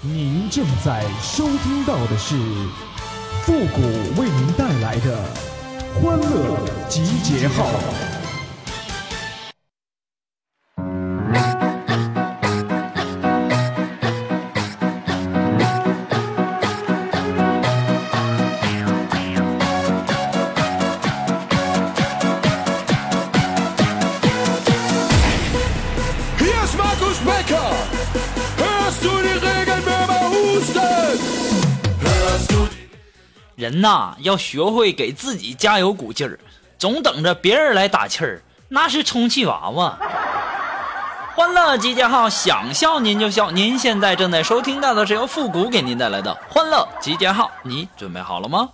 您正在收听到的是复古为您带来的欢乐集结号。人呐，要学会给自己加油鼓劲儿，总等着别人来打气儿，那是充气娃娃。欢乐集结号，想笑您就笑。您现在正在收听到的是由复古给您带来的欢乐集结号，你准备好了吗？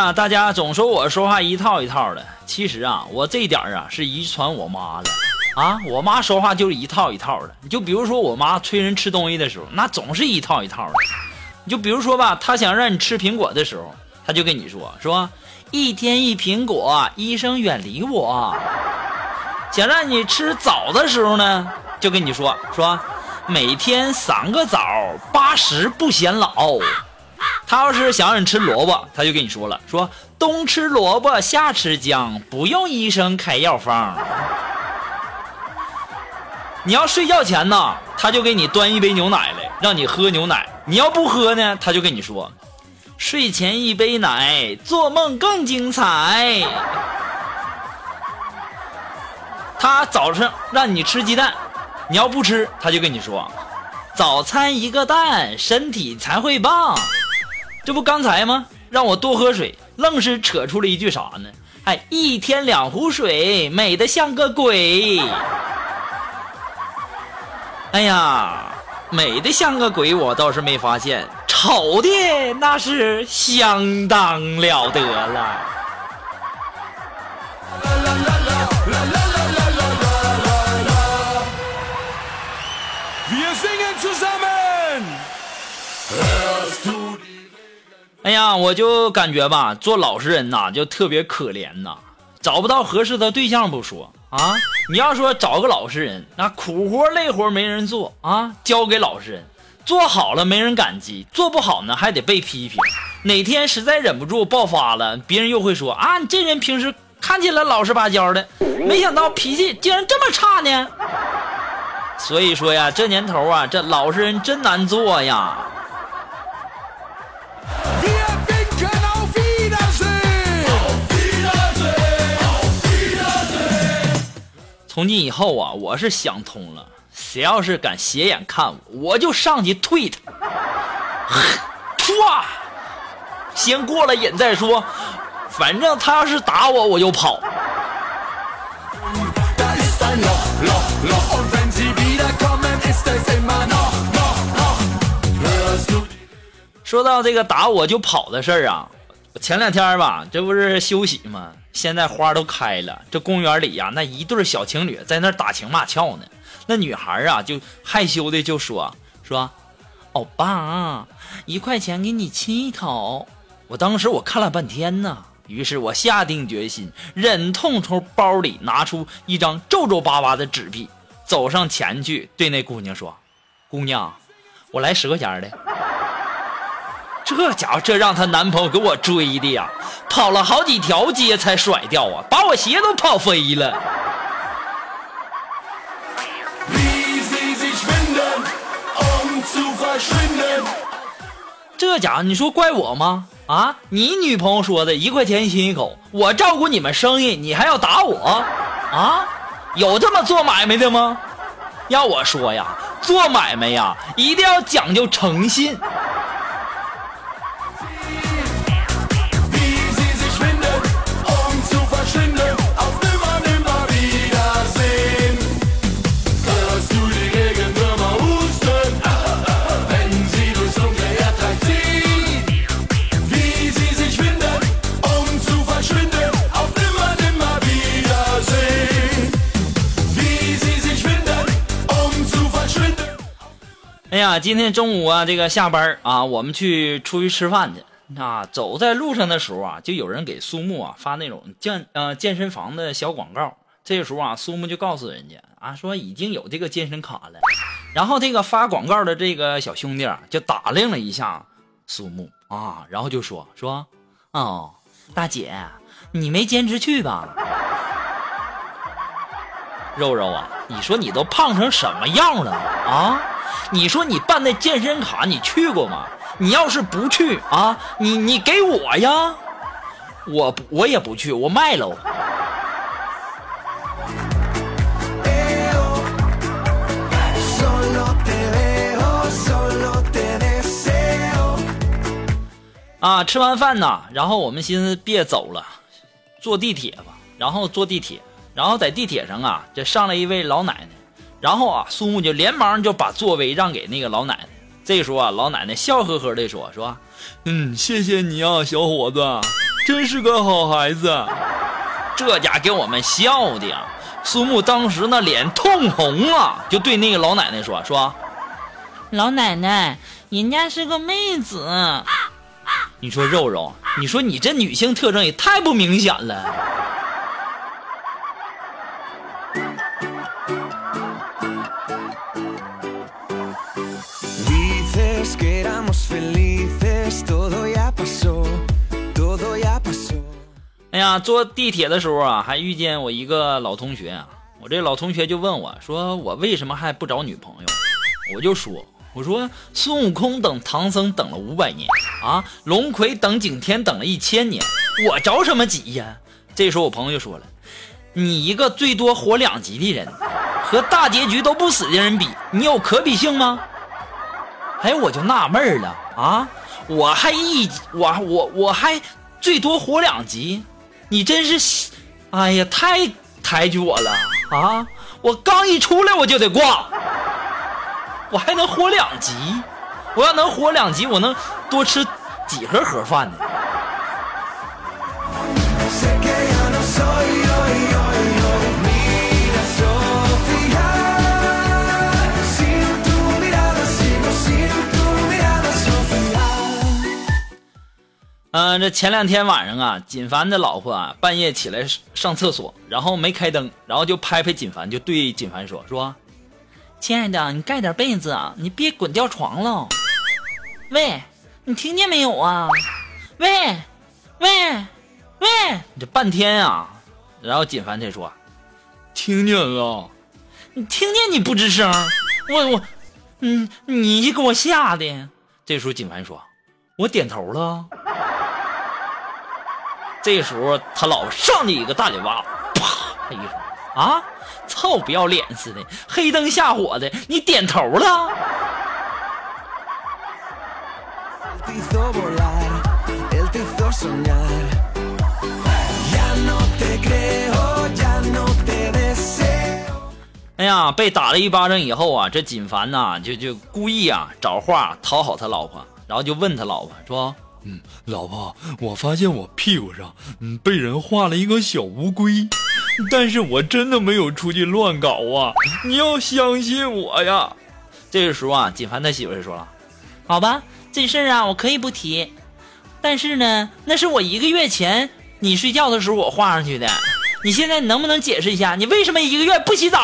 呀，大家总说我说话一套一套的，其实啊，我这点啊是遗传我妈的啊。我妈说话就是一套一套的。你就比如说我妈催人吃东西的时候，那总是一套一套的。你就比如说吧，她想让你吃苹果的时候，她就跟你说说一天一苹果，医生远离我。想让你吃枣的时候呢，就跟你说说每天三个枣，八十不显老。他要是想让你吃萝卜，他就跟你说了，说冬吃萝卜夏吃姜，不用医生开药方。你要睡觉前呢，他就给你端一杯牛奶来，让你喝牛奶。你要不喝呢，他就跟你说，睡前一杯奶，做梦更精彩。他早上让你吃鸡蛋，你要不吃，他就跟你说，早餐一个蛋，身体才会棒。这不刚才吗？让我多喝水，愣是扯出了一句啥呢？哎，一天两壶水，美的像个鬼。哎呀，美的像个鬼，我倒是没发现，丑的那是相当了得了。哎呀，我就感觉吧，做老实人呐，就特别可怜呐，找不到合适的对象不说啊，你要说找个老实人，那苦活累活没人做啊，交给老实人，做好了没人感激，做不好呢还得被批评，哪天实在忍不住爆发了，别人又会说啊，你这人平时看起来老实巴交的，没想到脾气竟然这么差呢。所以说呀，这年头啊，这老实人真难做呀。从今以后啊，我是想通了，谁要是敢斜眼看我，我就上去推他。唰，先过了瘾再说，反正他要是打我，我就跑。说到这个打我就跑的事儿啊，前两天吧，这不是休息吗？现在花都开了，这公园里呀，那一对小情侣在那打情骂俏呢。那女孩啊，就害羞的就说：“说，欧巴，一块钱给你亲一口。”我当时我看了半天呢，于是我下定决心，忍痛从包里拿出一张皱皱巴巴的纸币，走上前去对那姑娘说：“姑娘，我来十块钱的。”这家伙，这让她男朋友给我追的呀，跑了好几条街才甩掉啊，把我鞋都跑飞了。这家伙，你说怪我吗？啊，你女朋友说的一块钱亲一口，我照顾你们生意，你还要打我？啊，有这么做买卖的吗？要我说呀，做买卖呀，一定要讲究诚信。呀，今天中午啊，这个下班啊，我们去出去吃饭去。那走在路上的时候啊，就有人给苏木啊发那种健呃健身房的小广告。这个时候啊，苏木就告诉人家啊，说已经有这个健身卡了。然后这个发广告的这个小兄弟啊，就打量了一下苏木啊，然后就说说，哦，大姐，你没坚持去吧？肉肉啊，你说你都胖成什么样了啊？你说你办那健身卡，你去过吗？你要是不去啊，你你给我呀，我我也不去，我卖喽。啊，吃完饭呢，然后我们寻思别走了，坐地铁吧。然后坐地铁，然后在地铁上啊，就上来一位老奶奶，然后啊，苏木就连忙就把座位让给那个老奶奶。这时候啊，老奶奶笑呵呵地说：“说，嗯，谢谢你啊，小伙子，真是个好孩子。”这家给我们笑的呀，苏木当时那脸通红啊，就对那个老奶奶说：“说，老奶奶，人家是个妹子。”你说肉肉，你说你这女性特征也太不明显了。呀，坐地铁的时候啊，还遇见我一个老同学啊。我这老同学就问我说：“我为什么还不找女朋友？”我就说。我说孙悟空等唐僧等了五百年啊，龙葵等景天等了一千年，我着什么急呀？这时候我朋友就说了：“你一个最多活两集的人，和大结局都不死的人比，你有可比性吗？”哎，我就纳闷了啊，我还一我我我还最多活两集，你真是，哎呀，太抬举我了啊！我刚一出来我就得挂。我还能活两集，我要能活两集，我能多吃几盒盒饭呢？嗯，这前两天晚上啊，锦凡的老婆啊，半夜起来上厕所，然后没开灯，然后就拍拍锦凡，就对锦凡说说。亲爱的，你盖点被子啊，你别滚掉床了。喂，你听见没有啊？喂，喂，喂，你这半天啊，然后锦凡才说，听见了。你听见你不吱声，我我，嗯，你给我吓的。这时候锦凡说，我点头了。这时候他老婆上去一个大嘴巴，啪一声，啊！臭不要脸似的，黑灯瞎火的，你点头了？哎呀，被打了一巴掌以后啊，这锦凡呐，就就故意啊找话讨好他老婆，然后就问他老婆说：“嗯，老婆，我发现我屁股上嗯被人画了一个小乌龟。”但是我真的没有出去乱搞啊！你要相信我呀。这个时候啊，锦凡他媳妇就说了：“好吧，这事儿啊，我可以不提。但是呢，那是我一个月前你睡觉的时候我画上去的。你现在能不能解释一下，你为什么一个月不洗澡？”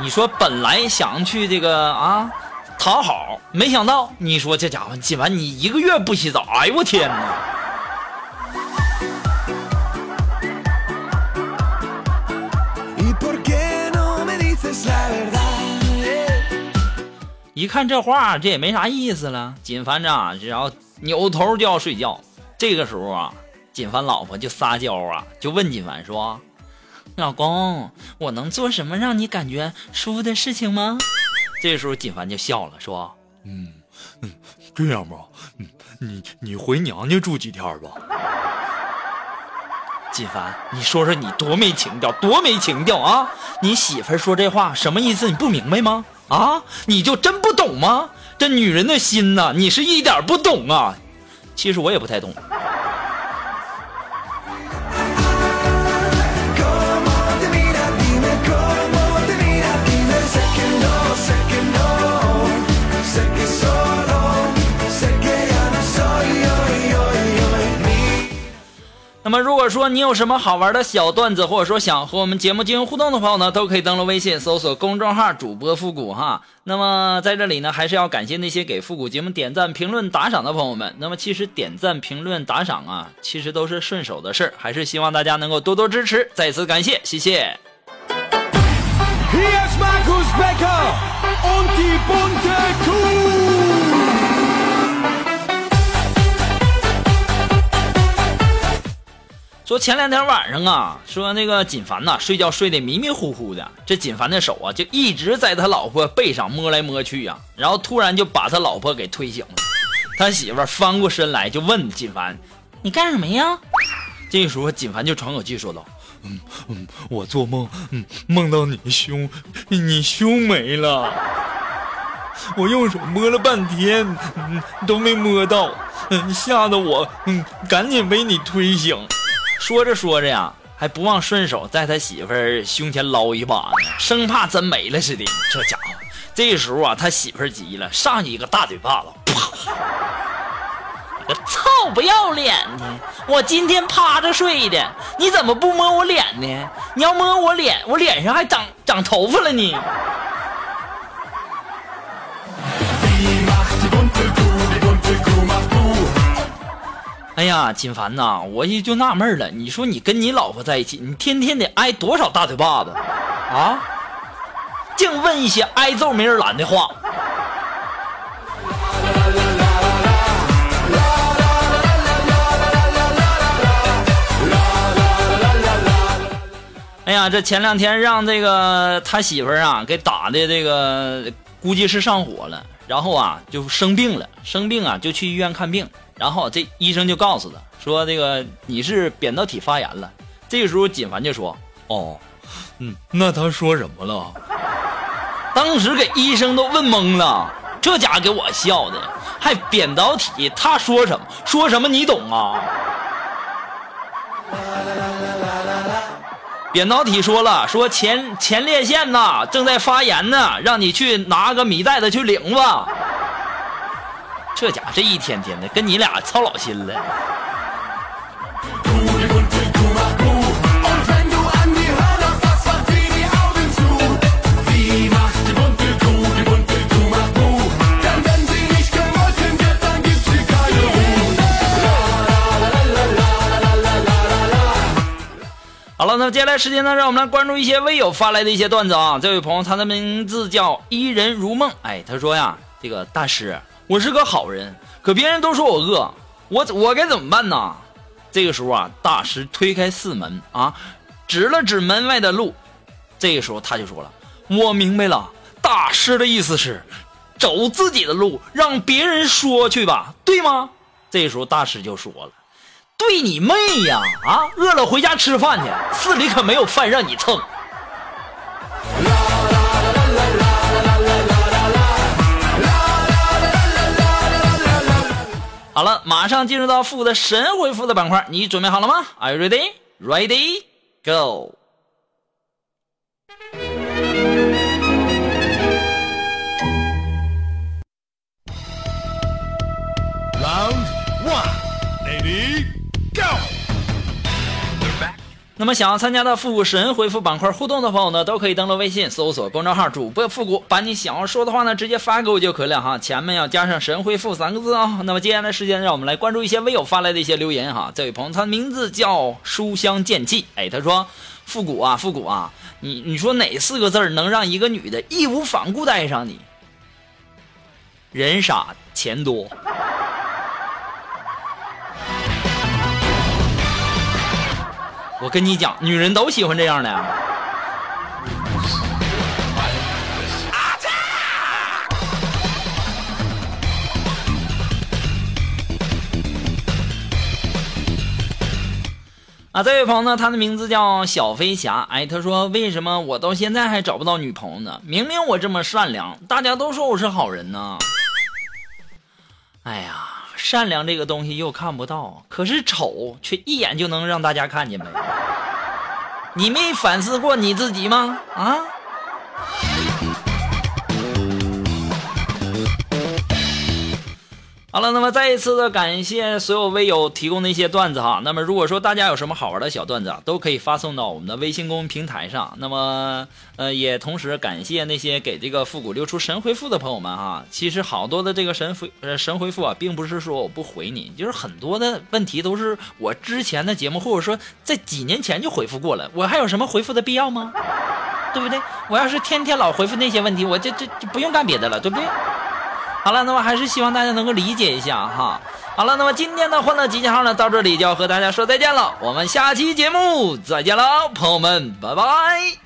你说本来想去这个啊讨好，没想到你说这家伙锦凡你一个月不洗澡，哎呦我天哪！一看这话，这也没啥意思了。锦凡这只要扭头就要睡觉。这个时候啊，锦凡老婆就撒娇啊，就问锦凡说：“老公，我能做什么让你感觉舒服的事情吗？”这时候锦凡就笑了，说：“嗯嗯，这样吧，嗯，你你回娘家住几天吧。”锦凡，你说说你多没情调，多没情调啊！你媳妇说这话什么意思？你不明白吗？啊，你就真不懂吗？这女人的心呐，你是一点不懂啊！其实我也不太懂。那么如果说你有什么好玩的小段子，或者说想和我们节目进行互动的朋友呢，都可以登录微信搜索公众号主播复古哈。那么在这里呢，还是要感谢那些给复古节目点赞、评论、打赏的朋友们。那么其实点赞、评论、打赏啊，其实都是顺手的事儿，还是希望大家能够多多支持。再次感谢，谢谢。Hier ist Markus Becker und die bunte Kuh. 说前两天晚上啊，说那个锦凡呐、睡觉睡得迷迷糊糊的，这锦凡的手啊就一直在他老婆背上摸来摸去呀、然后突然就把他老婆给推醒了。他媳妇翻过身来就问锦凡你干什么呀？：“这时候锦凡就喘口气说道嗯嗯，我做梦，嗯，梦到你胸，你胸没了。我用手摸了半天，嗯，都没摸到，嗯，吓得我，嗯，赶紧被你推醒。：“说着说着呀，还不忘顺手在他媳妇儿胸前捞一把呢，生怕真没了似的。这家伙，这时候啊，他媳妇儿急了，上去一个大嘴巴子，啪！你个臭不要脸的！我今天趴着睡的，你怎么不摸我脸呢？你要摸我脸，我脸上还长长头发了呢。哎呀，锦凡呐，我也就纳闷了，你说你跟你老婆在一起，你天天得挨多少大嘴巴子啊？净问一些挨揍没人拦的话。哎呀，这前两天让这个他媳妇儿啊给打的这个，估计是上火了，然后啊就生病了，生病啊就去医院看病，然后这医生就告诉他说这个你是扁桃体发炎了。这个时候锦凡就说哦，嗯，那他说什么了？当时给医生都问懵了，这家给我笑的，还扁桃体，他说什么说什么你懂啊？扁桃体说了，说前前列腺呐正在发炎呢，让你去拿个米袋子去领吧。这家伙这一天天的跟你俩操老心了。好了那么接下来时间呢让我们来关注一些微友发来的一些段子啊。这位朋友他的名字叫伊人如梦。哎他说呀这个大师我是个好人，可别人都说我饿，我我该怎么办呢？这个时候啊，大师推开四门啊，指了指门外的路。这个时候他就说了：“我明白了，大师的意思是，走自己的路，让别人说去吧，对吗？”这时候大师就说了。对你妹呀！啊，饿了回家吃饭去，寺里可没有饭让你蹭。好了，马上进入到负的神回复的板块，你准备好了吗？Are you ready? Ready? Go! 那么想要参加到复古神回复板块互动的朋友呢，都可以登录微信搜索公众号主播复古，把你想要说的话呢直接发给我就可以了哈，前面要加上神回复三个字啊、那么接下来时间，让我们来关注一些微友发来的一些留言哈。这位朋友他的名字叫书香剑气，哎，他说复古啊复古啊，你你说哪四个字能让一个女的义无反顾的爱上你？人傻钱多。我跟你讲，女人都喜欢这样的。啊，这位朋友呢，他的名字叫小飞侠。哎，他说：“为什么我到现在还找不到女朋友呢？明明我这么善良，大家都说我是好人呢。”哎呀，善良这个东西又看不到，可是丑却一眼就能让大家看见呗。你没反思过你自己吗？啊？好了，那么再一次的感谢所有微友提供的一些段子哈。那么如果说大家有什么好玩的小段子啊，都可以发送到我们的微信公众平台上。那么呃，也同时感谢那些给这个复古六出神回复的朋友们哈。其实好多的这个神回呃神回复啊，并不是说我不回你，就是很多的问题都是我之前的节目或者说在几年前就回复过了，我还有什么回复的必要吗？对不对？我要是天天老回复那些问题，我这这就不用干别的了，对不对？好了，那么还是希望大家能够理解一下哈。好了，那么今天的欢乐集结号呢，到这里就要和大家说再见了。我们下期节目再见了，朋友们，拜拜。